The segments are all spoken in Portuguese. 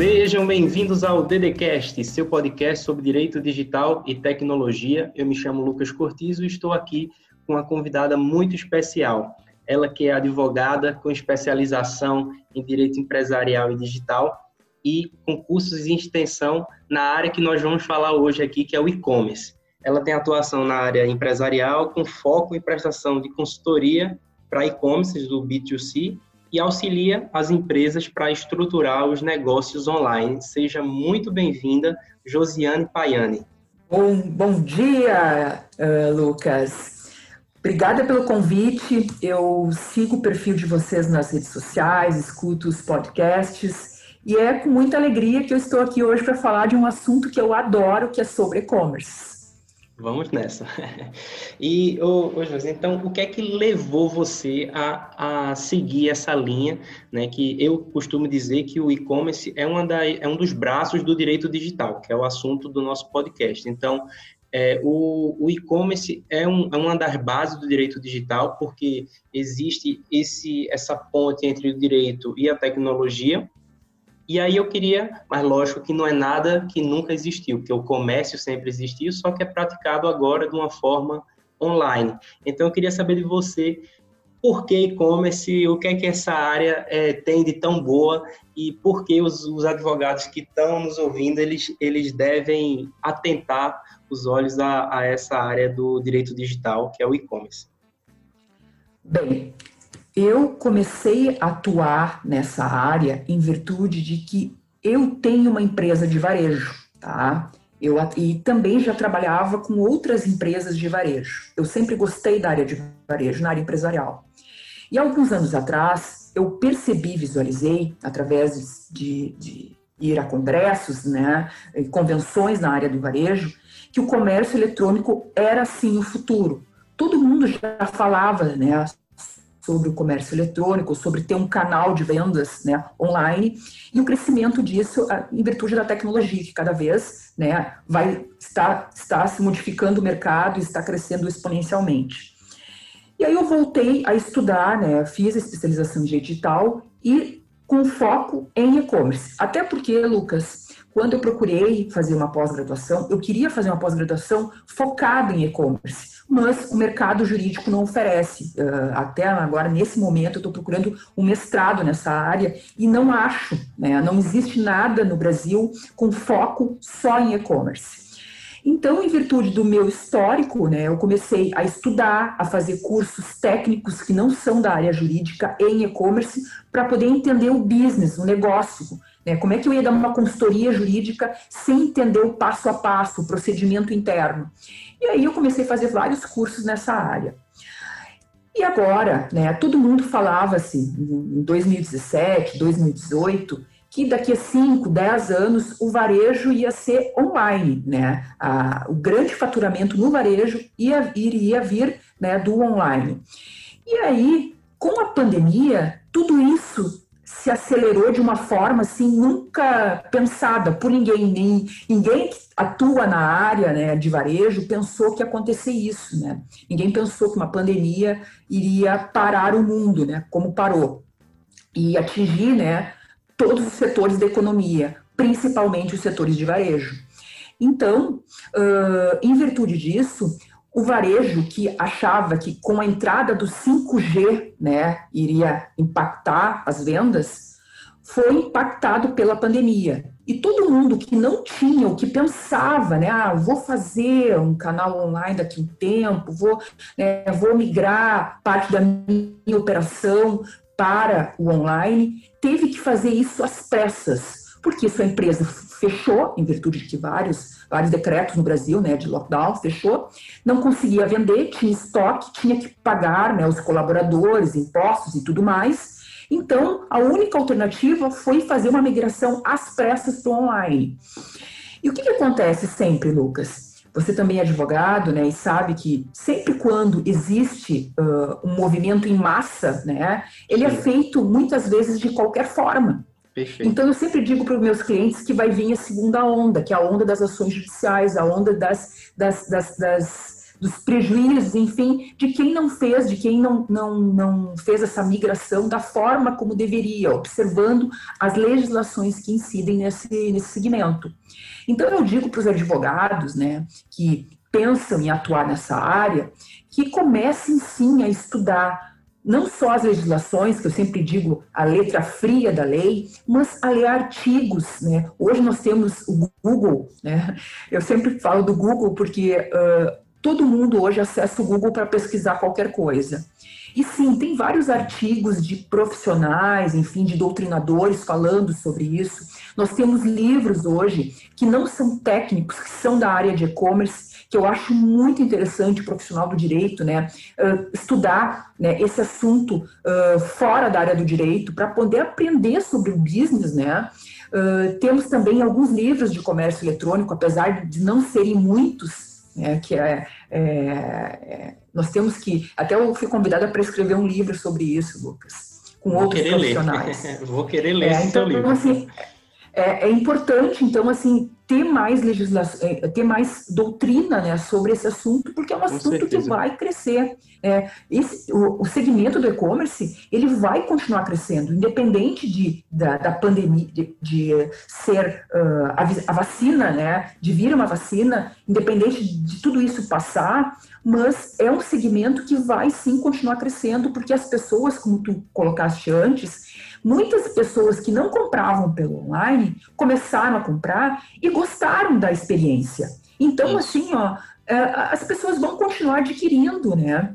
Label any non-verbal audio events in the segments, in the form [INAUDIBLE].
Sejam bem-vindos ao DDCast, seu podcast sobre direito digital e tecnologia. Eu me chamo Lucas Cortizo e estou aqui com uma convidada muito especial. Ela que é advogada com especialização em direito empresarial e digital e com cursos em extensão na área que nós vamos falar hoje aqui, que é o e-commerce. Ela tem atuação na área empresarial com foco em prestação de consultoria para e-commerce do B2C e auxilia as empresas para estruturar os negócios online. Seja muito bem-vinda, Josiane Paiani. Bom, bom dia, uh, Lucas. Obrigada pelo convite. Eu sigo o perfil de vocês nas redes sociais, escuto os podcasts e é com muita alegria que eu estou aqui hoje para falar de um assunto que eu adoro, que é sobre e-commerce. Vamos nessa. [LAUGHS] E, ô, ô José, então, o que é que levou você a, a seguir essa linha, né? Que eu costumo dizer que o e-commerce é, é um dos braços do direito digital, que é o assunto do nosso podcast. Então, é, o, o e-commerce é, um, é, uma das bases do direito digital, porque existe esse, essa ponte entre o direito e a tecnologia, e aí eu queria, mas lógico que não é nada que nunca existiu, porque o comércio sempre existiu, só que é praticado agora de uma forma online. Então eu queria saber de você por que e-commerce, o que é que essa área é, tem de tão boa e por que os, os advogados que estão nos ouvindo, eles, eles devem atentar os olhos a, a essa área do direito digital, que é o e-commerce. Bem, eu comecei a atuar nessa área em virtude de que eu tenho uma empresa de varejo, tá? Eu, e também já trabalhava com outras empresas de varejo. Eu sempre gostei da área de varejo, na área empresarial. E alguns anos atrás, eu percebi, visualizei, através de, de ir a congressos, né, convenções na área do varejo, que o comércio eletrônico era sim o futuro. Todo mundo já falava né, sobre o comércio eletrônico, sobre ter um canal de vendas né, online e o crescimento disso em virtude da tecnologia, que cada vez né, vai estar, está se modificando o mercado e está crescendo exponencialmente. E aí eu voltei a estudar, né, fiz a especialização em digital e com foco em e-commerce. Até porque, Lucas, quando eu procurei fazer uma pós-graduação, eu queria fazer uma pós-graduação focada em e-commerce mas o mercado jurídico não oferece. Uh, até agora, nesse momento, eu estou procurando um mestrado nessa área e não acho, né, não existe nada no Brasil com foco só em e-commerce. Então, em virtude do meu histórico, né, eu comecei a estudar, a fazer cursos técnicos que não são da área jurídica em e-commerce, para poder entender o business, o negócio, né? Como é que eu ia dar uma consultoria jurídica sem entender o passo a passo, o procedimento interno? E aí eu comecei a fazer vários cursos nessa área. E agora, né, todo mundo falava-se em 2017, 2018, que daqui a 5, 10 anos o varejo ia ser online, né? A, o grande faturamento no varejo ia, iria vir né, do online. E aí, com a pandemia, tudo isso se acelerou de uma forma assim nunca pensada por ninguém, nem ninguém que atua na área né, de varejo pensou que ia acontecer isso, né? Ninguém pensou que uma pandemia iria parar o mundo, né? Como parou e atingir, né? Todos os setores da economia, principalmente os setores de varejo. Então, uh, em virtude disso, o varejo que achava que com a entrada do 5G, né, iria impactar as vendas, foi impactado pela pandemia. E todo mundo que não tinha, o que pensava, né, ah, vou fazer um canal online daqui a um tempo, vou, né, vou migrar parte da minha operação para o online, teve que fazer isso às pressas, porque sua empresa fechou, em virtude de que vários vários decretos no Brasil, né, de lockdown, fechou, não conseguia vender, tinha estoque, tinha que pagar, né, os colaboradores, impostos e tudo mais. Então, a única alternativa foi fazer uma migração às pressas para o online. E o que, que acontece sempre, Lucas? Você também é advogado, né, e sabe que sempre quando existe uh, um movimento em massa, né, ele é Sim. é feito muitas vezes de qualquer forma. Perfeito. Então, eu sempre digo para os meus clientes que vai vir a segunda onda, que é a onda das ações judiciais, a onda das, das, das, das dos prejuízos, enfim, de quem não fez, de quem não, não, não fez essa migração da forma como deveria, observando as legislações que incidem nesse, nesse segmento. Então, eu digo para os advogados né, que pensam em atuar nessa área, que comecem sim a estudar não só as legislações, que eu sempre digo a letra fria da lei, mas a ler artigos. Né? Hoje nós temos o Google, né? eu sempre falo do Google porque uh, todo mundo hoje acessa o Google para pesquisar qualquer coisa. E sim, tem vários artigos de profissionais, enfim, de doutrinadores falando sobre isso. Nós temos livros hoje que não são técnicos, que são da área de e-commerce, que eu acho muito interessante, profissional do direito, né, estudar né, esse assunto uh, fora da área do direito, para poder aprender sobre o business, né, uh, temos também alguns livros de comércio eletrônico, apesar de não serem muitos, né, que é, é, é, nós temos que, até eu fui convidada para escrever um livro sobre isso, Lucas, com Vou outros profissionais. Ler. [LAUGHS] Vou querer ler é, esse então, livro. Assim, é, é, importante, então, assim, ter mais legislação, é, ter mais doutrina né, sobre esse assunto, porque é um assunto que vai crescer. É, esse, o, o, segmento do e-commerce ele vai continuar crescendo, independente de, da, da pandemia, de, de ser uh, a, a, vacina, né, de vir uma vacina, independente de tudo isso passar, mas é um segmento que vai sim continuar crescendo, porque as pessoas, como tu colocaste antes, Muitas pessoas que não compravam pelo online começaram a comprar e gostaram da experiência. Então, assim, ó, é, as pessoas vão continuar adquirindo, né?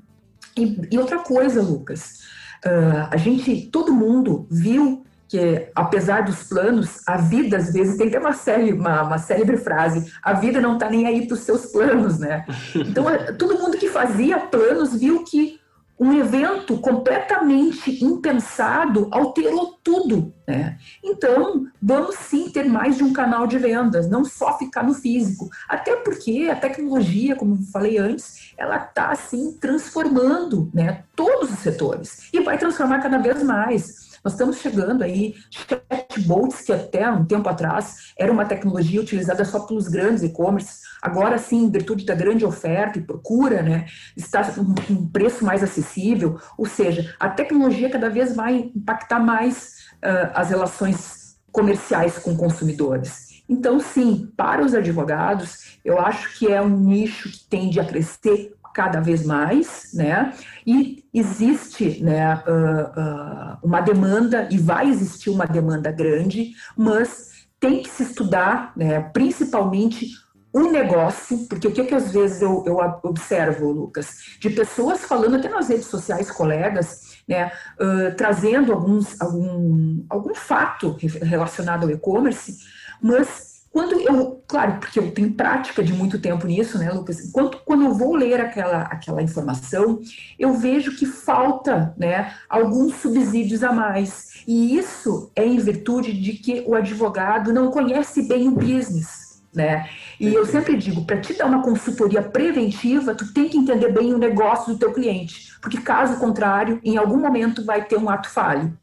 E, e outra coisa, Lucas, uh, a gente, todo mundo viu que apesar dos planos, a vida às vezes tem até uma, série, uma, uma célebre frase, a vida não está nem aí para os seus planos, né? [LAUGHS] Então, é, todo mundo que fazia planos viu que um evento completamente impensado alterou tudo. Né? Então, vamos sim ter mais de um canal de vendas, não só ficar no físico. Até porque a tecnologia, como falei antes, ela está assim transformando né, todos os setores e vai transformar cada vez mais. Nós estamos chegando aí, chatbots, que até um tempo atrás era uma tecnologia utilizada só pelos grandes e-commerce, agora sim, em virtude da grande oferta e procura, né, está um, um preço mais acessível, ou seja, a tecnologia cada vez vai impactar mais uh, as relações comerciais com consumidores. Então, sim, para os advogados, eu acho que é um nicho que tende a crescer cada vez mais, né? E existe né, uh, uh, uma demanda, e vai existir uma demanda grande, mas tem que se estudar, né, principalmente o negócio, porque o que, que às vezes eu, eu observo, Lucas, de pessoas falando até nas redes sociais, colegas, né, uh, trazendo alguns, algum, algum fato relacionado ao e-commerce, mas quando eu, claro, porque eu tenho prática de muito tempo nisso, né, Lucas? Quando, quando eu vou ler aquela, aquela informação, eu vejo que falta, né, alguns subsídios a mais. E isso é em virtude de que o advogado não conhece bem o business. Né? E eu sempre digo, para te dar uma consultoria preventiva, tu tem que entender bem o negócio do teu cliente, porque caso contrário, em algum momento vai ter um ato falho.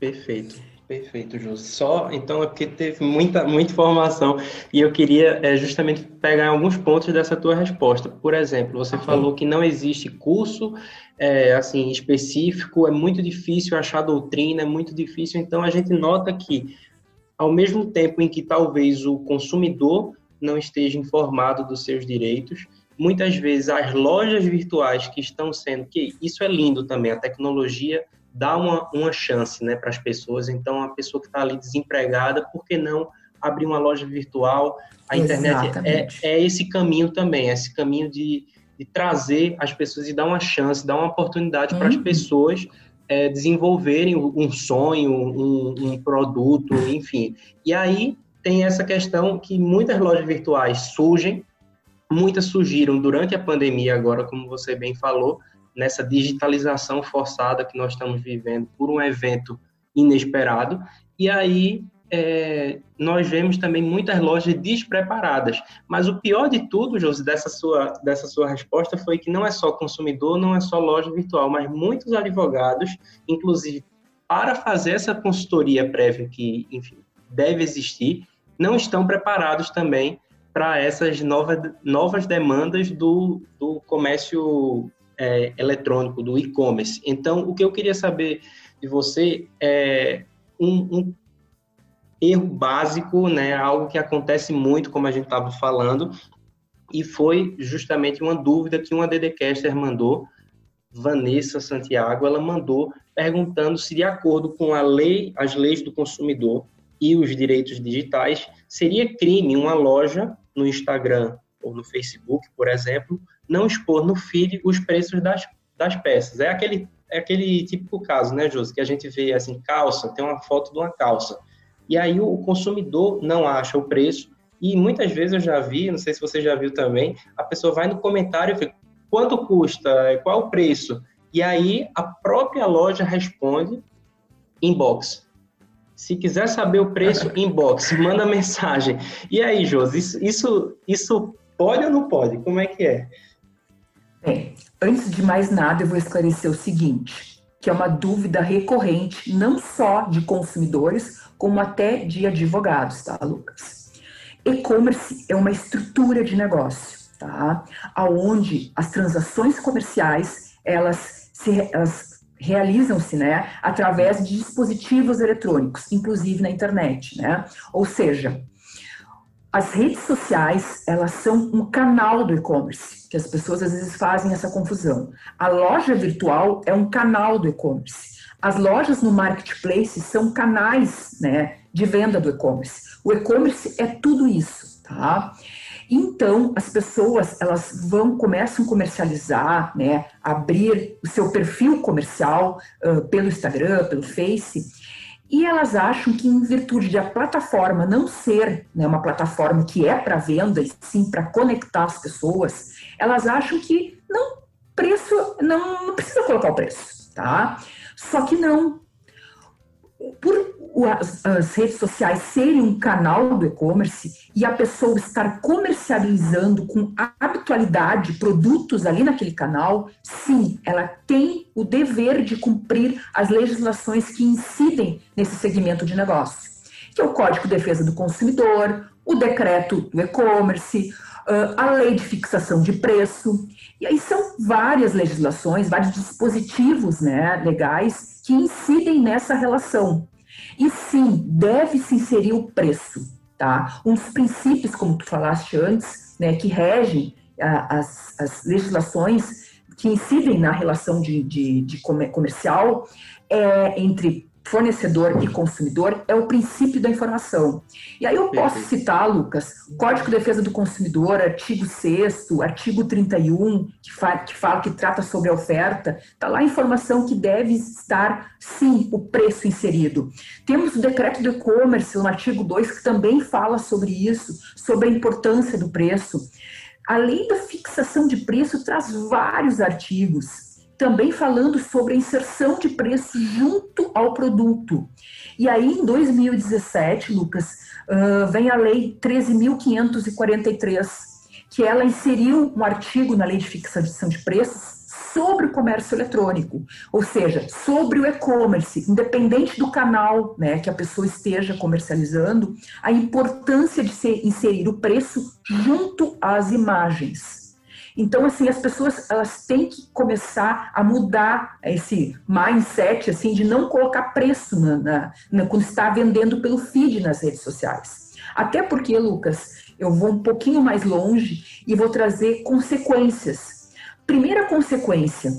Perfeito. Perfeito, Jô. Só, então, é porque teve muita, muita informação e eu queria é, justamente pegar alguns pontos dessa tua resposta. Por exemplo, você falou que não existe curso é, assim específico, é muito difícil achar doutrina, é muito difícil. Então, a gente nota que, ao mesmo tempo em que talvez o consumidor não esteja informado dos seus direitos, muitas vezes as lojas virtuais que estão sendo, que isso é lindo também, a tecnologia dá uma, uma chance né, para as pessoas. Então, a pessoa que está ali desempregada, por que não abrir uma loja virtual? A internet é, é, esse caminho também, é esse caminho de, de, trazer as pessoas e dar uma chance, dar uma oportunidade uhum. para as pessoas é, desenvolverem um sonho, um, um produto, enfim. E aí tem essa questão que muitas lojas virtuais surgem, muitas surgiram durante a pandemia agora, como você bem falou, nessa digitalização forçada que nós estamos vivendo por um evento inesperado. E aí é, nós vemos também muitas lojas despreparadas. Mas o pior de tudo, Josi, dessa sua, dessa sua resposta foi que não é só consumidor, não é só loja virtual, mas muitos advogados, inclusive para fazer essa consultoria prévia que, enfim, deve existir, não estão preparados também para essas novas, novas demandas do, do comércio é, eletrônico, do e-commerce. Então, o que eu queria saber de você é um, um erro básico, né, algo que acontece muito, como a gente estava falando, e foi justamente uma dúvida que uma DDcaster mandou, Vanessa Santiago, ela mandou perguntando se de acordo com a lei, as leis do consumidor e os direitos digitais, seria crime uma loja no Instagram ou no Facebook, por exemplo, não expor no feed os preços das, das peças. É aquele, é aquele típico caso, né, Josi, que a gente vê assim, calça, tem uma foto de uma calça. E aí o consumidor não acha o preço, e muitas vezes eu já vi, não sei se você já viu também, a pessoa vai no comentário e fica, quanto custa, qual o preço? E aí a própria loja responde inbox. Se quiser saber o preço, [LAUGHS] inbox, manda mensagem. E aí, Josi, isso, isso, isso pode ou não pode? Como é que é? Bem, antes de mais nada, eu vou esclarecer o seguinte, que é uma dúvida recorrente, não só de consumidores, como até de advogados, tá, Lucas? E-commerce é uma estrutura de negócio, tá? Aonde as transações comerciais, elas se, elas realizam-se né, através de dispositivos eletrônicos, inclusive na internet. Né? Ou seja, as redes sociais elas são um canal do e-commerce, que as pessoas às vezes fazem essa confusão. A loja virtual é um canal do e-commerce. As lojas no marketplace são canais né, de venda do e-commerce. O e-commerce é tudo isso, tá? Então, as pessoas, elas vão, começam a comercializar, né, abrir o seu perfil comercial uh, pelo Instagram, pelo Face, e elas acham que em virtude de a plataforma não ser né, uma plataforma que é para venda, e sim para conectar as pessoas, elas acham que não, preço, não, não precisa colocar o preço, tá? Só que não, por as, as, redes sociais serem um canal do e-commerce e a pessoa estar comercializando com habitualidade produtos ali naquele canal, sim, ela tem o dever de cumprir as legislações que incidem nesse segmento de negócio, que é o Código de Defesa do Consumidor, o decreto do e-commerce, a lei de fixação de preço. E aí são várias legislações, vários dispositivos né, legais que incidem nessa relação. E sim, deve-se inserir o preço, tá? Um dos princípios, como tu falaste antes, né, que regem as, as legislações que incidem na relação de, de, de comercial é, entre fornecedor e consumidor é o princípio da informação. E aí eu posso citar, Lucas, Código de Defesa do Consumidor, artigo 6 artigo 31, que, fa que fala que trata sobre a oferta, está lá a informação que deve estar, sim, o preço inserido. Temos o decreto do e-commerce, no artigo 2, que também fala sobre isso, sobre a importância do preço. A lei da fixação de preço traz vários artigos também falando sobre a inserção de preço junto ao produto. E aí, em 2017, Lucas, uh, vem a Lei 13.543, que ela inseriu um artigo na Lei de Fixação de Preços sobre o comércio eletrônico, ou seja, sobre o e-commerce, independente do canal né, que a pessoa esteja comercializando, a importância de se inserir o preço junto às imagens. Então, assim, as pessoas elas têm que começar a mudar esse mindset, assim, de não colocar preço na, na, na, quando está vendendo pelo feed nas redes sociais. Até porque, Lucas, eu vou um pouquinho mais longe e vou trazer consequências. Primeira consequência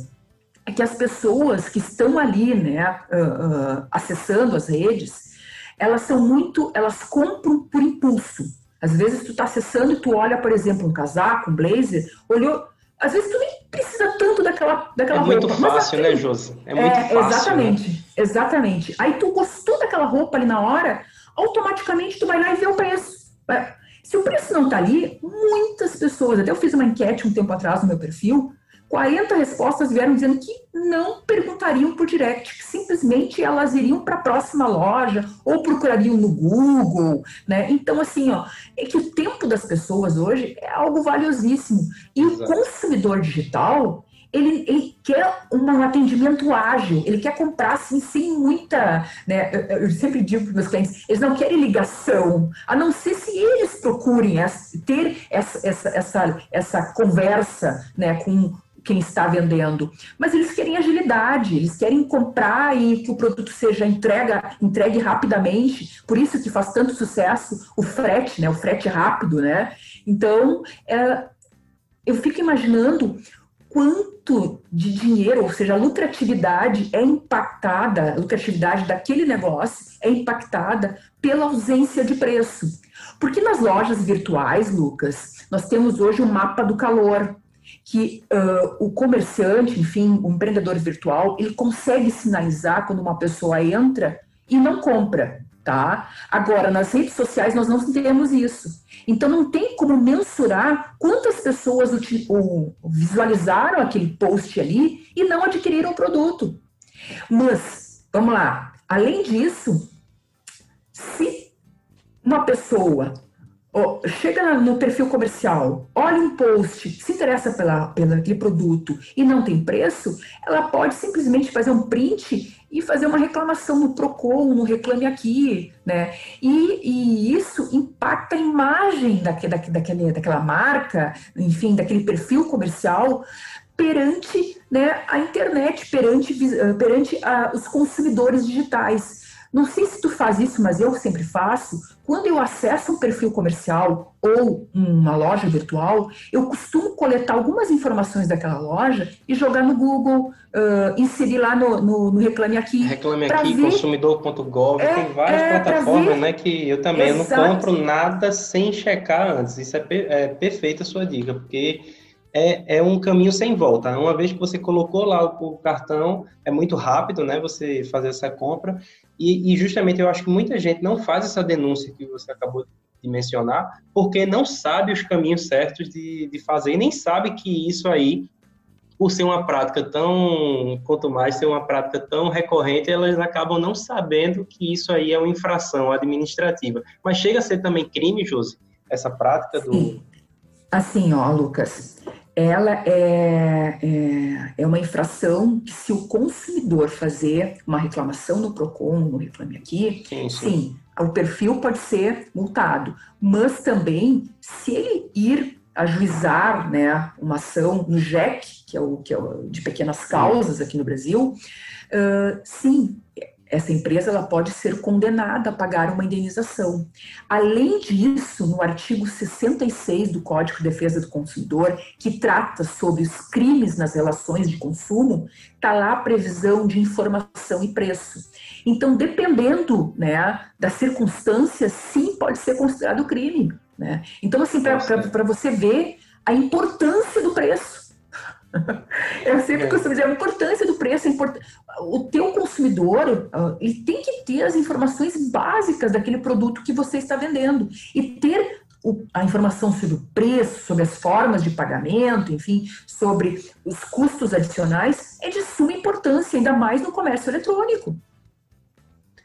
é que as pessoas que estão ali, né, uh, uh, acessando as redes, elas são muito, elas compram por impulso. Às vezes tu tá acessando e tu olha, por exemplo, um casaco, um blazer, olhou. Às vezes tu nem precisa tanto daquela, daquela é roupa. Muito fácil, né, Josi? É muito é, fácil. Exatamente, né? exatamente. Aí tu gostou daquela roupa ali na hora, automaticamente tu vai lá e vê o preço. É, se o preço não tá ali, muitas pessoas, até eu fiz uma enquete um tempo atrás no meu perfil, 40 respostas vieram dizendo que não perguntariam por direct, que simplesmente elas iriam para a próxima loja ou procurariam no Google, né? Então, assim, ó, é que o tempo das pessoas hoje é algo valiosíssimo. E Exato. o consumidor digital, ele, ele quer um atendimento ágil, ele quer comprar assim, sem muita. Né, eu, eu sempre digo para meus clientes, eles não querem ligação, a não ser se eles procurem essa, ter essa, essa, essa, essa conversa né, com quem está vendendo, mas eles querem agilidade, eles querem comprar e que o produto seja entrega, entregue rapidamente, por isso que faz tanto sucesso o frete, né, o frete rápido, né? Então, é, eu fico imaginando quanto de dinheiro, ou seja, a lucratividade é impactada, a lucratividade daquele negócio é impactada pela ausência de preço. Porque nas lojas virtuais, Lucas, nós temos hoje o mapa do calor, que uh, o comerciante, enfim, o empreendedor virtual, ele consegue sinalizar quando uma pessoa entra e não compra, tá? Agora, nas redes sociais nós não temos isso. Então, não tem como mensurar quantas pessoas visualizaram aquele post ali e não adquiriram o produto. Mas, vamos lá, além disso, se uma pessoa Oh, chega no perfil comercial, olha um post, se interessa pela, pelo aquele produto e não tem preço, ela pode simplesmente fazer um print e fazer uma reclamação no Procon, no Reclame Aqui, né? E, e isso impacta a imagem daquele, daquele, daquela marca, enfim, daquele perfil comercial perante né, a internet, perante, perante a, os consumidores digitais. Não sei se tu faz isso, mas eu sempre faço. Quando eu acesso um perfil comercial ou uma loja virtual, eu costumo coletar algumas informações daquela loja e jogar no Google, uh, inserir lá no, no, no, Reclame Aqui. Reclame Aqui, ver... consumidor.gov, é, tem várias é, plataformas, né? Que eu também eu não compro nada sem checar antes. Isso é, per, é perfeita a sua dica, porque é, é um caminho sem volta. Uma vez que você colocou lá o, o cartão, é muito rápido, né? Você fazer essa compra. E, e, justamente eu acho que muita gente não faz essa denúncia que você acabou de mencionar, porque não sabe os caminhos certos de, de fazer, e nem sabe que isso aí, por ser uma prática tão, quanto mais ser uma prática tão recorrente, elas acabam não sabendo que isso aí é uma infração administrativa. Mas chega a ser também crime, Josi, essa prática do. Sim. Assim, ó, Lucas, ela é, é, é, uma infração que se o consumidor fazer uma reclamação no PROCON, no Reclame Aqui, sim, sim. sim, o perfil pode ser multado, mas também se ele ir ajuizar né, uma ação no JEC, que é o, que é o de pequenas causas aqui no Brasil, uh, sim, essa empresa ela pode ser condenada a pagar uma indenização. Além disso, no artigo 66 do Código de Defesa do Consumidor, que trata sobre os crimes nas relações de consumo, está lá a previsão de informação e preço. Então, dependendo né, das circunstâncias, sim, pode ser considerado crime. Né? Então, assim, para você ver a importância do preço. [LAUGHS] Eu sempre é. costumo dizer a importância do preço. Import... O teu consumidor uh, ele tem que ter as informações básicas daquele produto que você está vendendo e ter o, a informação sobre o preço, sobre as formas de pagamento, enfim, sobre os custos adicionais é de suma importância, ainda mais no comércio eletrônico.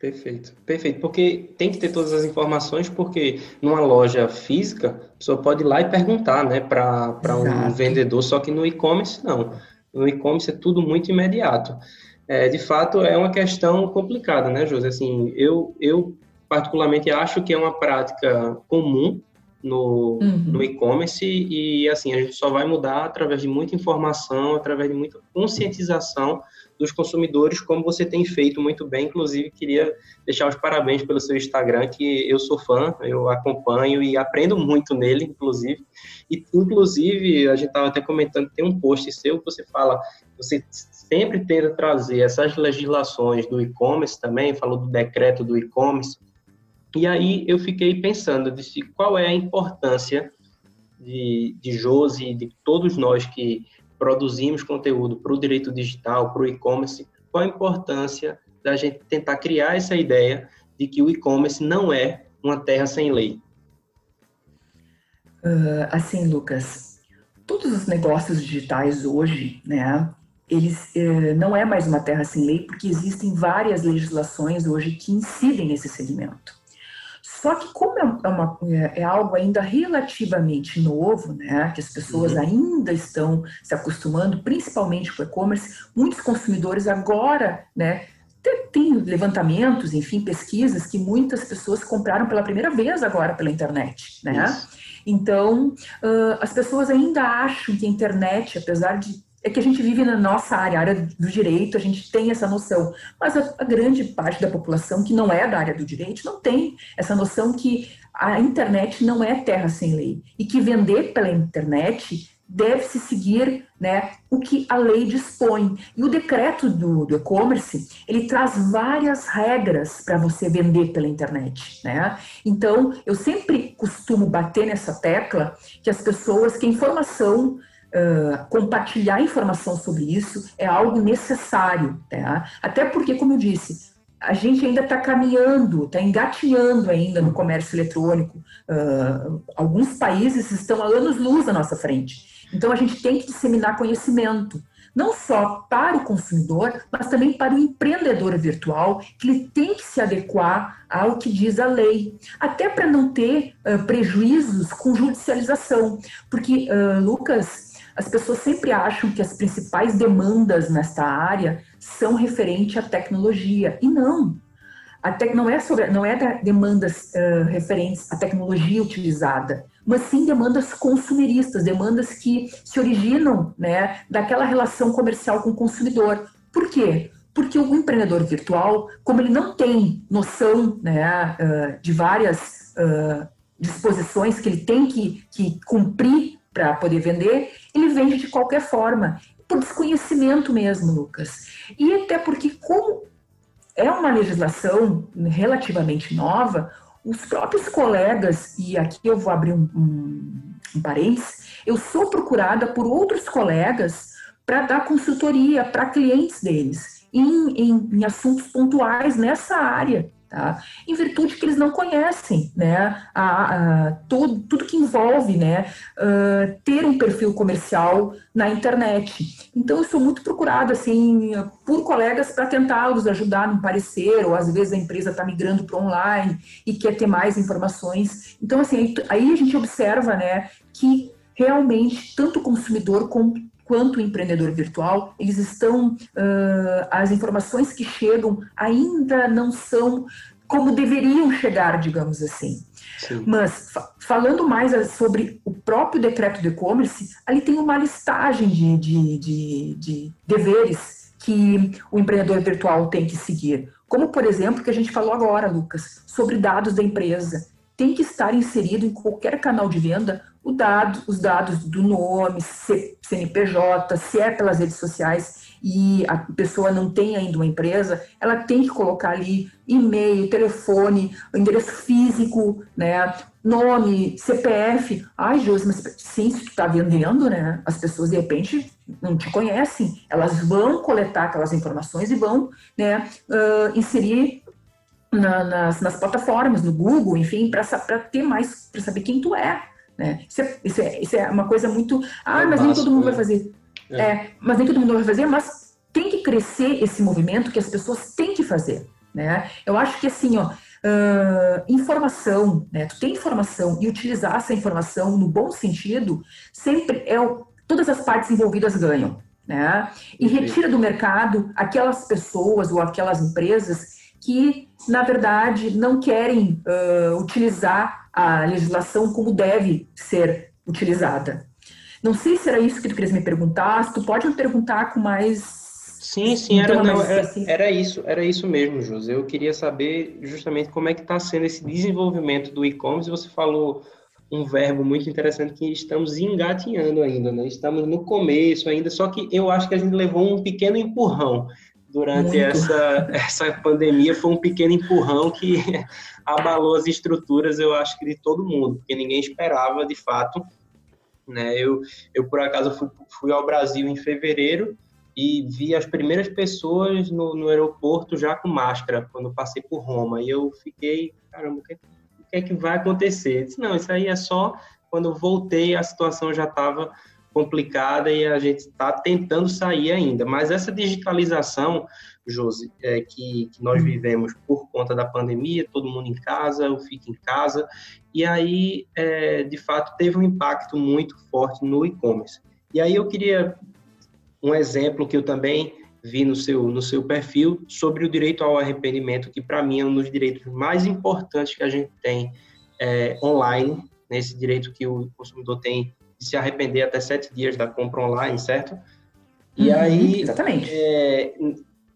Perfeito, perfeito. Porque tem que ter todas as informações, porque numa loja física, a pessoa pode ir lá e perguntar, né, para um vendedor, só que no e-commerce não. No e-commerce é tudo muito imediato. É, de fato, é uma questão complicada, né, José? Assim, eu, eu particularmente acho que é uma prática comum no, uhum. no e-commerce e, assim, a gente só vai mudar através de muita informação, através de muita conscientização dos consumidores, como você tem feito muito bem. Inclusive, queria deixar os parabéns pelo seu Instagram, que eu sou fã, eu acompanho e aprendo muito nele, inclusive. E, inclusive, a gente estava até comentando, tem um post seu que você fala, você sempre tenta trazer essas legislações do e-commerce também, falou do decreto do e-commerce. E aí eu fiquei pensando, disse, qual é a importância de, de Josi, de todos nós que produzimos conteúdo para o direito digital, para o e-commerce, qual a importância da gente tentar criar essa ideia de que o e-commerce não é uma terra sem lei? Uh, assim, Lucas, todos os negócios digitais hoje, né, eles uh, não é mais uma terra sem lei, porque existem várias legislações hoje que incidem nesse segmento. Só que como é, uma, é, é algo ainda relativamente novo, né, que as pessoas uhum. ainda estão se acostumando, principalmente com o e-commerce, muitos consumidores agora, né, tem levantamentos, enfim, pesquisas que muitas pessoas compraram pela primeira vez agora pela internet, né? Isso. Então, uh, as pessoas ainda acham que a internet, apesar de é que a gente vive na nossa área, área do direito, a gente tem essa noção. Mas a, a, grande parte da população que não é da área do direito não tem essa noção que a internet não é terra sem lei e que vender pela internet deve-se seguir né, o que a lei dispõe. E o decreto do, do e-commerce, ele traz várias regras para você vender pela internet. Né? Então, eu sempre costumo bater nessa tecla que as pessoas, que a informação Compartilhar informação sobre isso é algo necessário, tá? até porque, como eu disse, a gente ainda está caminhando, está engatinhando ainda no comércio eletrônico. Uh, alguns países estão a anos-luz à nossa frente. Então, a gente tem que disseminar conhecimento, não só para o consumidor, mas também para o empreendedor virtual, que ele tem que se adequar ao que diz a lei, até para não ter uh, prejuízos com judicialização. Porque, Lucas, as pessoas sempre acham que as principais demandas nesta área são referentes à tecnologia, e não. A tec não é sobre, não é demandas uh, referentes à tecnologia utilizada, mas sim demandas consumeristas, demandas que se originam né, daquela relação comercial com o consumidor. Por quê? Porque o empreendedor virtual, como ele não tem noção né, uh, de várias uh, disposições que ele tem que, que cumprir para poder vender, ele vende de qualquer forma, por desconhecimento mesmo, Lucas. E até porque, como é uma legislação relativamente nova, os próprios colegas, e aqui eu vou abrir um, um, um parênteses, eu sou procurada por outros colegas para dar consultoria para clientes deles em, em, em assuntos pontuais nessa área tá? em virtude que eles não conhecem né, a, a, todo, tudo que envolve né, uh, ter um perfil comercial na internet. Então, eu sou muito procurada assim, por colegas para tentá-los ajudar no parecer, ou às vezes a empresa está migrando para online e quer ter mais informações. Então, assim, aí a gente observa né, que realmente tanto o consumidor como quanto o empreendedor virtual, eles estão, uh, as informações que chegam ainda não são como deveriam chegar, digamos assim. Sim. Mas, fa falando mais sobre o próprio decreto de e-commerce, ali tem uma listagem de, de, de, de deveres que o empreendedor virtual tem que seguir. Como, por exemplo, que a gente falou agora, Lucas, sobre dados da empresa. Tem que estar inserido em qualquer canal de venda dado, os dados do nome, CNPJ, se é pelas redes sociais e a pessoa não tem ainda uma empresa, ela tem que colocar ali e-mail, telefone, endereço físico, né? Nome, CPF. Ai, Josi, mas sim, se tu está vendendo, né? As pessoas de repente não te conhecem, elas vão coletar aquelas informações e vão né, uh, inserir na, nas, nas plataformas, no Google, enfim, para ter mais, para saber quem tu é. Né? Isso, é, isso, é, isso é uma coisa muito. Ah, é mas básico, nem todo mundo né? vai fazer. É. é. mas nem todo mundo vai fazer, mas tem que crescer esse movimento que as pessoas têm que fazer. Né? Eu acho que assim, ó, uh, informação, né? Tu tem informação e utilizar essa informação no bom sentido, sempre é o, todas as partes envolvidas ganham. Né? E retira do mercado aquelas pessoas ou aquelas empresas que, na verdade, não querem uh, utilizar a legislação como deve ser utilizada. Não sei se era isso que tu querias me perguntar, se tu pode me perguntar com mais Sim, sim, era, não, era, era, isso, era isso mesmo, José. Eu queria saber justamente como é que está sendo esse desenvolvimento do e-commerce. Você falou um verbo muito interessante que estamos engatinhando ainda, né? Estamos no começo ainda, só que eu acho que a gente levou um pequeno empurrão durante essa, essa pandemia foi um pequeno empurrão que [LAUGHS] abalou as estruturas, eu acho que de todo mundo, porque ninguém esperava de fato. Né? Eu, eu por acaso, fui, fui ao Brasil em fevereiro e vi as primeiras pessoas no, no aeroporto já com máscara, quando passei por Roma. E eu fiquei, caramba, o que, o que é que vai acontecer? disse, não, isso aí é só quando voltei, a situação já estava complicada e a gente está tentando sair ainda. Mas essa digitalização, Josi, é, que, que, nós vivemos por conta da pandemia, todo mundo em casa, eu fico em casa, e aí, é, de fato, teve um impacto muito forte no e-commerce. E aí eu queria um exemplo que eu também vi no seu, no seu perfil sobre o direito ao arrependimento, que para mim é um dos direitos mais importantes que a gente tem é, online, nesse direito que o consumidor tem se arrepender até sete dias da compra online, certo? E uhum, aí, exatamente. É,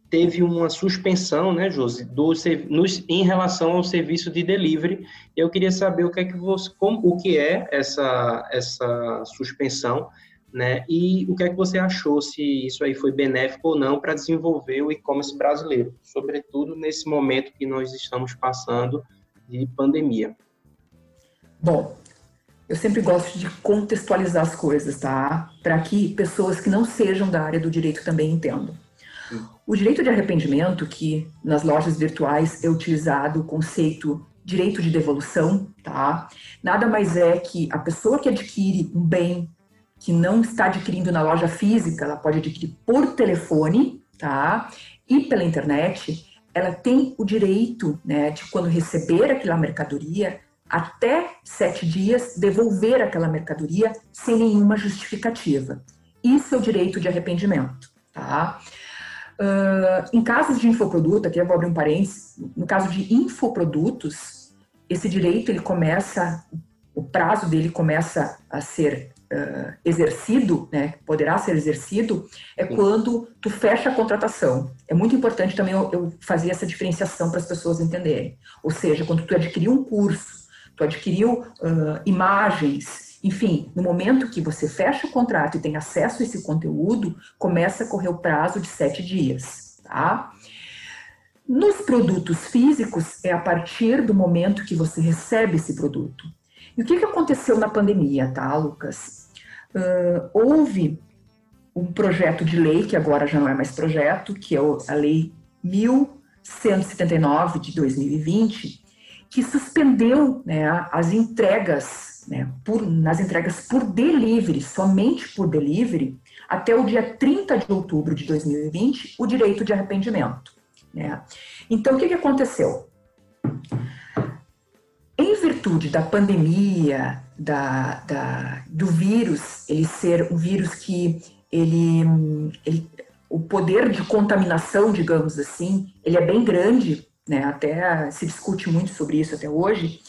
teve uma suspensão, né, Josi, do, nos, em relação ao serviço de delivery. Eu queria saber o que é que você, como, o que é essa essa suspensão né? E o que é que você achou, se isso aí foi benéfico ou não para desenvolver o e-commerce brasileiro, sobretudo nesse momento que nós estamos passando de pandemia? Bom, eu sempre gosto de contextualizar as coisas, tá? Para que pessoas que não sejam da área do direito também entendam. O direito de arrependimento, que nas lojas virtuais é utilizado o conceito direito de devolução, tá? Nada mais é que a pessoa que adquire um bem que não está adquirindo na loja física, ela pode adquirir por telefone, tá? E pela internet, ela tem o direito, né, de quando receber aquela mercadoria, até sete dias, devolver aquela mercadoria sem nenhuma justificativa. Isso é o direito de arrependimento, tá? Uh, em casos de infoproduto, aqui eu vou abrir um parênteses, no caso de infoprodutos, esse direito ele começa, o prazo dele começa a ser uh, exercido, né, poderá ser exercido, é Sim. quando tu fecha a contratação. É muito importante também eu, eu fazer essa diferenciação para as pessoas entenderem. Ou seja, quando tu adquiriu um curso, tu adquiriu uh, imagens, enfim, no momento que você fecha o contrato e tem acesso a esse conteúdo, começa a correr o prazo de sete dias, tá? Nos produtos físicos, é a partir do momento que você recebe esse produto. E o que, que aconteceu na pandemia, tá, Lucas? Uh, houve um projeto de lei, que agora já não é mais projeto, que é a Lei 1179 de 2020, que suspendeu né, as entregas, né, por, nas entregas por delivery, somente por delivery, até o dia 30 de outubro de 2020, o direito de arrependimento. Né? Então, o que, que aconteceu? Em virtude da pandemia, da, da, do vírus, ele ser um vírus que ele, ele, o poder de contaminação, digamos assim, ele é bem grande, né? Até se discute muito sobre isso até hoje.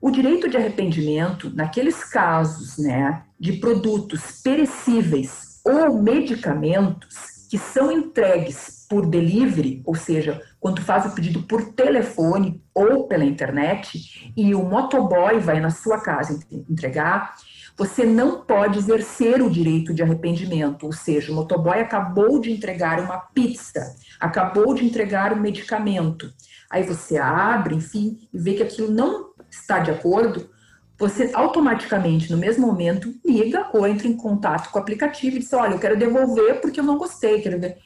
O direito de arrependimento, naqueles casos, né, de produtos perecíveis ou medicamentos que são entregues por delivery, ou seja, quando faz o pedido por telefone ou pela internet e o motoboy vai na sua casa entregar, você não pode exercer o direito de arrependimento, ou seja, o motoboy acabou de entregar uma pizza, acabou de entregar um medicamento. Aí você abre, enfim, e vê que aquilo não está de acordo, você automaticamente, no mesmo momento, liga ou entra em contato com o aplicativo e diz: Olha, eu quero devolver porque eu não gostei. Quero ver.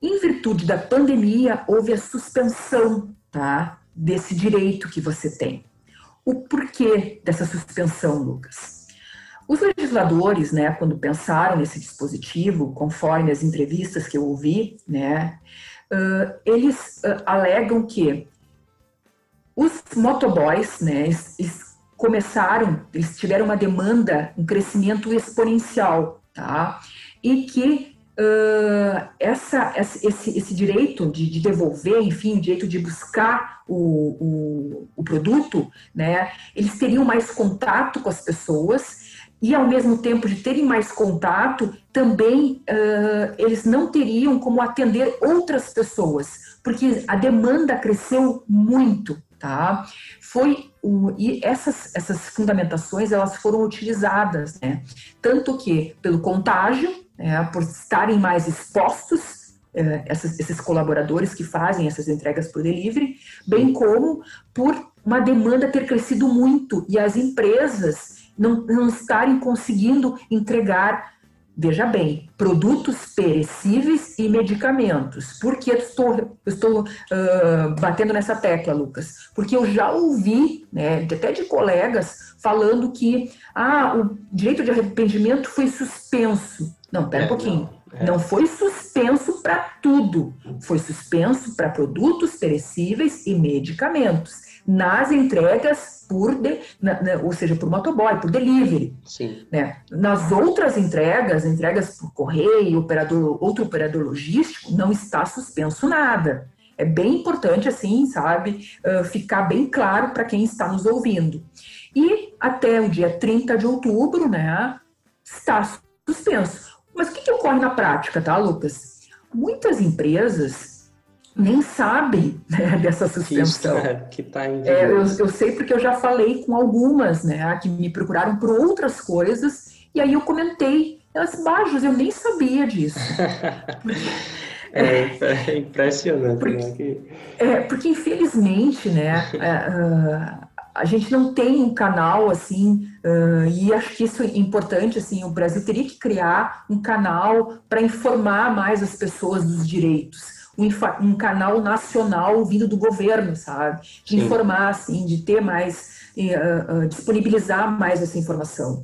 Em virtude da pandemia, houve a suspensão tá, desse direito que você tem. O porquê dessa suspensão, Lucas? Os legisladores, né, quando pensaram nesse dispositivo, conforme as entrevistas que eu ouvi, né, uh, eles uh, alegam que os motoboys, né, começaram, eles tiveram uma demanda, um crescimento exponencial, tá? E que uh, essa, esse, esse direito de, de, devolver, enfim, o direito de buscar o, o, o, produto, né, eles teriam mais contato com as pessoas e, ao mesmo tempo de terem mais contato, também uh, eles não teriam como atender outras pessoas, porque a demanda cresceu muito, tá? Foi e essas, essas fundamentações elas foram utilizadas, né? Tanto que pelo contágio, é, por estarem mais expostos, essas, esses colaboradores que fazem essas entregas por delivery, bem como por uma demanda ter crescido muito e as empresas não, não estarem conseguindo entregar veja bem, produtos perecíveis e medicamentos. Por que eu estou, eu estou uh, batendo nessa tecla, Lucas? Porque eu já ouvi, né, até de colegas, falando que ah, o direito de arrependimento foi suspenso. Não, pera é, um pouquinho. Não, é. não foi suspenso para tudo. Foi suspenso para produtos perecíveis e medicamentos nas entregas por, de, na, na, ou seja, por motoboy, por delivery. Sim. Né? Nas outras entregas, entregas por correio, operador, outro operador logístico, não está suspenso nada. É bem importante, assim, sabe, uh, ficar bem claro para quem está nos ouvindo. E até o dia 30 de outubro, né, está suspenso. Mas o que, que ocorre na prática, tá, Lucas? Muitas empresas nem sabe né, [LAUGHS] dessa suspensão. Que, está em é, eu, eu, sei porque eu já falei com algumas, né, que me procuraram por outras coisas, e aí eu comentei, elas, baixas, eu nem sabia disso. [LAUGHS] é, é, impressionante, porque, né? Que... É, porque infelizmente, né, uh, a gente não tem um canal assim, uh, e acho que isso é importante, assim, o Brasil teria que criar um canal para informar mais as pessoas dos direitos um, um canal nacional vindo do governo, sabe? De Sim. informar, assim, de ter mais, uh, uh, disponibilizar mais essa informação.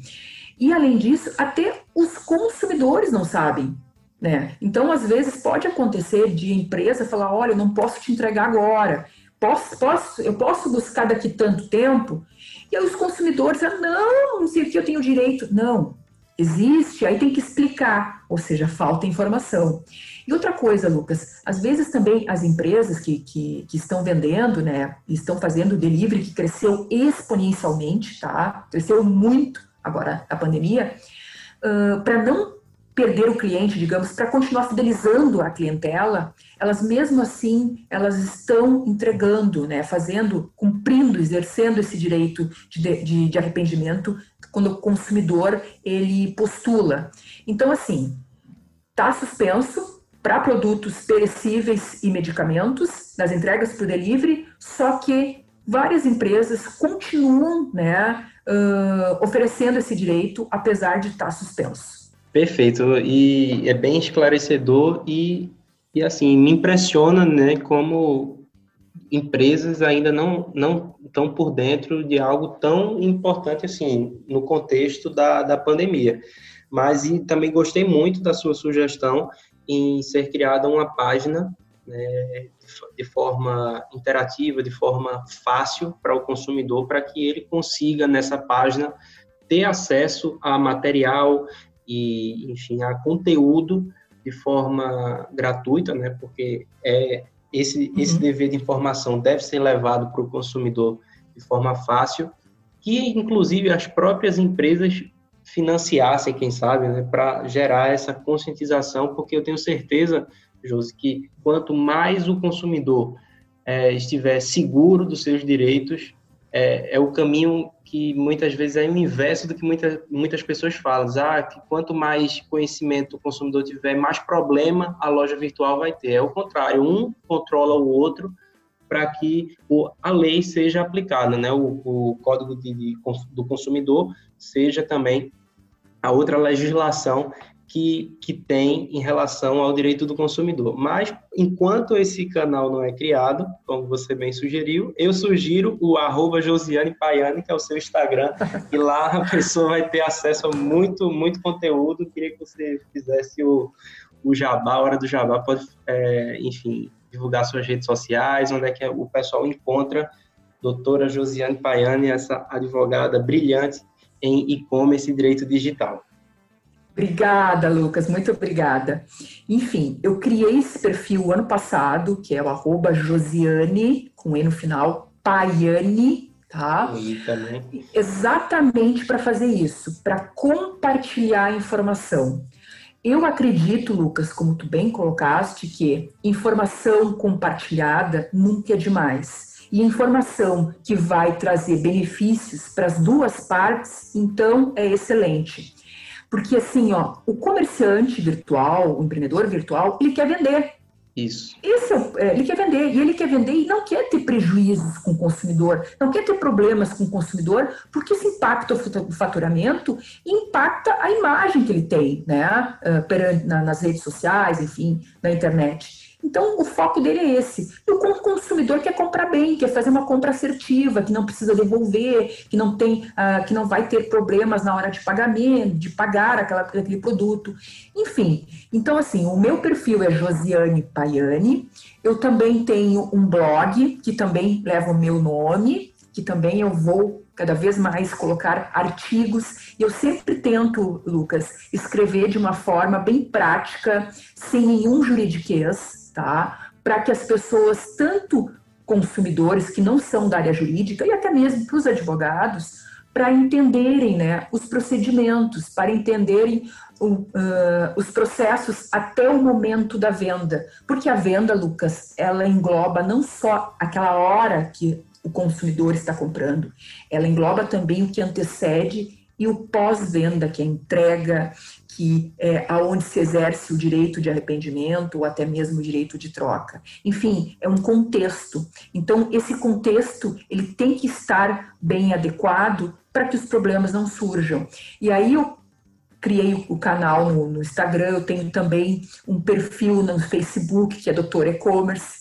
E, além disso, até os consumidores não sabem. Né? Então, às vezes, pode acontecer de empresa falar: olha, eu não posso te entregar agora, posso, posso, eu posso buscar daqui tanto tempo. E aí os consumidores, ah, não, não sei o que, eu tenho direito. Não, existe, aí tem que explicar, ou seja, falta informação. E outra coisa, Lucas, às vezes também as empresas que, que, que estão vendendo, né, estão fazendo delivery, que cresceu exponencialmente, tá? Cresceu muito agora a pandemia, uh, para não perder o cliente, digamos, para continuar fidelizando a clientela, elas mesmo assim, elas estão entregando, né, fazendo, cumprindo, exercendo esse direito de, de, de arrependimento quando o consumidor ele postula. Então, assim, está suspenso, para produtos perecíveis e medicamentos, nas entregas por delivery, só que várias empresas continuam né, uh, oferecendo esse direito, apesar de estar suspenso. Perfeito, e é bem esclarecedor e, e assim, me impressiona né, como empresas ainda não, não estão por dentro de algo tão importante assim, no contexto da, da pandemia. Mas e também gostei muito da sua sugestão em ser criada uma página né, de forma interativa, de forma fácil para o consumidor, para que ele consiga nessa página ter acesso a material e, enfim, a conteúdo de forma gratuita, né? Porque é esse uhum. esse dever de informação deve ser levado para o consumidor de forma fácil, que inclusive as próprias empresas financiassem, quem sabe, né, para gerar essa conscientização, porque eu tenho certeza, Josi, que quanto mais o consumidor é, estiver seguro dos seus direitos, é, é, o caminho que muitas vezes é o inverso do que muita, muitas pessoas falam. Ah, que quanto mais conhecimento o consumidor tiver, mais problema a loja virtual vai ter. É o contrário, um controla o outro para que o, a lei seja aplicada, né? o, o Código de, de, do Consumidor seja também a outra legislação que, que tem em relação ao direito do consumidor. Mas, enquanto esse canal não é criado, como você bem sugeriu, eu sugiro o arroba Josiane Paiane, que é o seu Instagram, e lá a pessoa vai ter acesso a muito, muito conteúdo. Queria que você fizesse o, o jabá, a hora do jabá, pode, é, enfim, divulgar suas redes sociais, onde é que o pessoal encontra doutora Josiane Paiane, essa advogada brilhante em e-commerce e direito digital. Obrigada, Lucas, muito obrigada. Enfim, eu criei esse perfil ano passado, que é o arroba Josiane, com E no final, Paiane, tá? E também. Exatamente para fazer isso, para compartilhar a informação. Eu acredito, Lucas, como tu bem colocaste, que informação compartilhada nunca é demais e informação que vai trazer benefícios para as duas partes, então é excelente. Porque assim, ó, o comerciante virtual, o empreendedor virtual, ele quer vender. Isso. Esse é, é, ele quer vender, e ele quer vender e não quer ter prejuízos com o consumidor, não quer ter problemas com o consumidor, porque isso impacta o faturamento e impacta a imagem que ele tem, né? Uh, nas redes sociais, enfim, na internet. Então, o foco dele é esse. E o consumidor quer comprar bem, quer fazer uma compra assertiva, que não precisa devolver, que não tem, uh, que não vai ter problemas na hora de pagamento, de pagar aquela, aquele produto. Enfim, então assim, o meu perfil é Josiane Paiani. Eu também tenho um blog que também leva o meu nome, que também eu vou cada vez mais colocar artigos. E eu sempre tento, Lucas, escrever de uma forma bem prática, sem nenhum juridiquês, tá? Para que as pessoas, tanto consumidores que não são da área jurídica e até mesmo para os advogados, para entenderem né, os procedimentos, para entenderem uh, os processos até o momento da venda. Porque a venda, Lucas, ela engloba não só aquela hora que o consumidor está comprando, ela engloba também o que antecede e o pós-venda, que é a entrega, que é aonde se exerce o direito de arrependimento ou até mesmo o direito de troca. Enfim, é um contexto. Então, esse contexto ele tem que estar bem adequado para que os problemas não surjam. E aí eu criei o canal no, no Instagram, eu tenho também um perfil no Facebook que é Doutor E-commerce.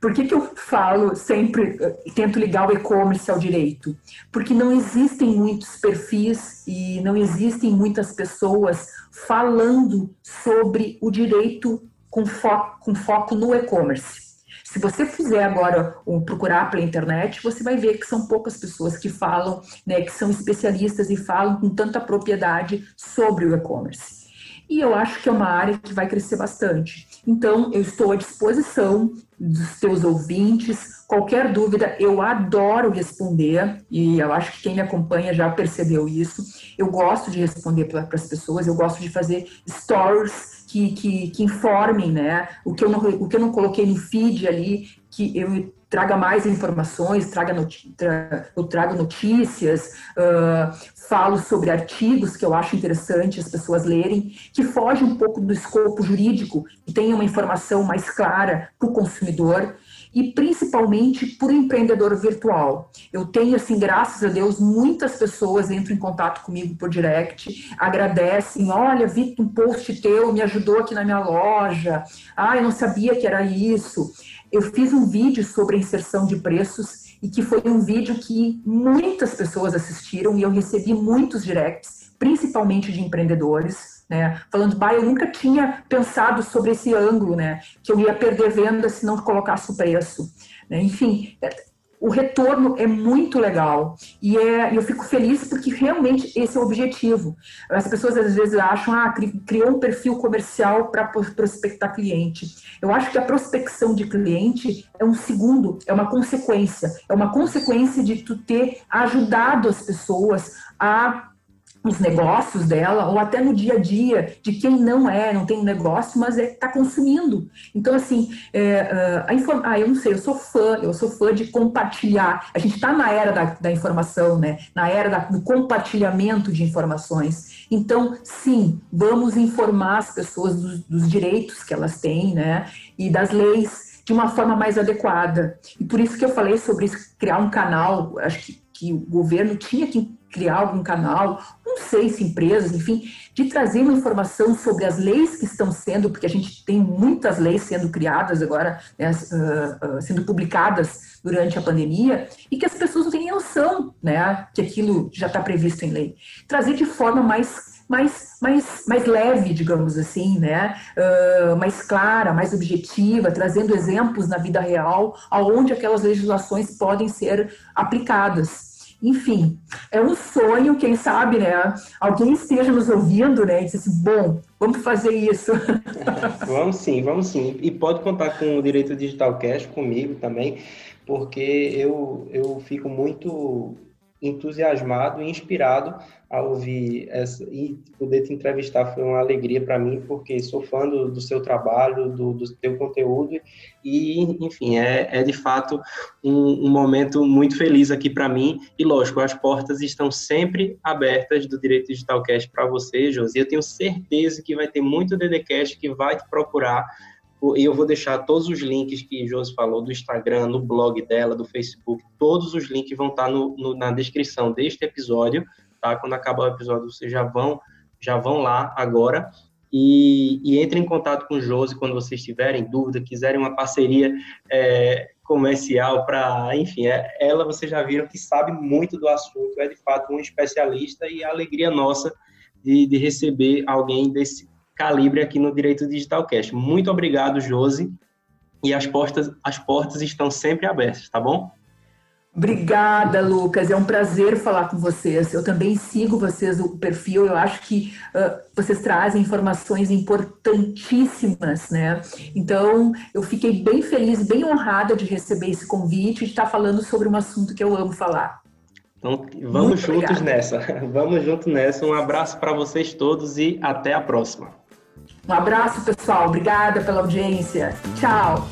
Por que, que eu falo sempre, eh, tento ligar o e-commerce ao direito? Porque não existem muitos perfis e não existem muitas pessoas falando sobre o direito com foco, com foco no e-commerce. Se você fizer agora um procurar pela internet, você vai ver que são poucas pessoas que falam, né, que são especialistas e falam com tanta propriedade sobre o e-commerce. E eu acho que é uma área que vai crescer bastante. Então, eu estou à disposição dos teus ouvintes. Qualquer dúvida, eu adoro responder, e eu acho que quem me acompanha já percebeu isso. Eu gosto de responder para as pessoas, eu gosto de fazer stories que, que, que, informem, né? O que, eu não, o que eu não coloquei no feed ali, que eu traga mais informações, traga tra, eu trago notícias, uh, falo sobre artigos que eu acho interessante as pessoas lerem, que foge um pouco do escopo jurídico, que tenha uma informação mais clara para o consumidor e principalmente para o empreendedor virtual. Eu tenho, assim, graças a Deus, muitas pessoas entram em contato comigo por direct, agradecem, olha, vi um post teu, me ajudou aqui na minha loja, ah, eu não sabia que era isso. Eu fiz um vídeo sobre a inserção de preços e que foi um vídeo que muitas pessoas assistiram e eu recebi muitos directs, principalmente de empreendedores, né, falando, bah, eu nunca tinha pensado sobre esse ângulo, né, que eu ia perder venda se não colocasse o preço. Né, enfim, o retorno é muito legal e é, eu fico feliz porque realmente esse é o objetivo. As pessoas às vezes acham, ah, criou um perfil comercial para prospectar cliente. Eu acho que a prospecção de cliente é um segundo, é uma consequência, é uma consequência de tu ter ajudado as pessoas a os negócios dela, ou até no dia a dia de quem não é, não tem negócio, mas está é, consumindo. Então, assim, é, a inform... ah, eu não sei, eu sou fã, eu sou fã de compartilhar. A gente está na era da, da, informação, né? Na era da, do compartilhamento de informações. Então, sim, vamos informar as pessoas dos, dos direitos que elas têm, né? E das leis de uma forma mais adequada. E por isso que eu falei sobre isso, criar um canal, acho que, que o governo tinha que criar algum canal, não sei se empresas, enfim, de trazer uma informação sobre as leis que estão sendo, porque a gente tem muitas leis sendo criadas agora, né, uh, uh, sendo publicadas durante a pandemia, e que as pessoas não têm noção, né, que aquilo já está previsto em lei. Trazer de forma mais mais, mais, mais leve, digamos assim, né? Uh, mais clara, mais objetiva, trazendo exemplos na vida real aonde aquelas legislações podem ser aplicadas. Enfim, é um sonho, quem sabe, né? Alguém esteja nos ouvindo, né? E disse assim, bom, vamos fazer isso. [LAUGHS] vamos sim, vamos sim. E pode contar com o Direito Digital Cash comigo também, porque eu, eu fico muito entusiasmado e inspirado a ouvir essa, e poder te entrevistar foi uma alegria para mim, porque sou fã do, do seu trabalho, do, do teu conteúdo, e, enfim, é, é de fato um, um momento muito feliz aqui para mim, e lógico, as portas estão sempre abertas do Direito Digital Cast para você, Josi, eu tenho certeza que vai ter muito DDCast que vai te procurar e eu vou deixar todos os links que Josi falou do Instagram, no blog dela, do Facebook, todos os links vão estar no, no, na descrição deste episódio, tá? Quando acabar o episódio, vocês já vão, já vão lá agora e, e entre em contato com o Josi quando vocês tiverem dúvida, quiserem uma parceria é, comercial para, enfim, é, ela vocês já viram que sabe muito do assunto, é de fato um especialista e a alegria nossa de, de receber alguém desse calibre aqui no Direito Digital Cash. Muito obrigado, Josi, e as portas, as portas estão sempre abertas, tá bom? Obrigada, Lucas. É um prazer falar com vocês. Eu também sigo vocês no perfil. Eu acho que uh, vocês trazem informações importantíssimas, né? Então, eu fiquei bem feliz, bem honrada de receber esse convite e de estar falando sobre um assunto que eu amo falar. Então, vamos Muito juntos obrigada. nessa. [LAUGHS] Vamos juntos nessa. Um abraço para vocês todos e até a próxima. Um abraço, pessoal. Obrigada pela audiência. Tchau.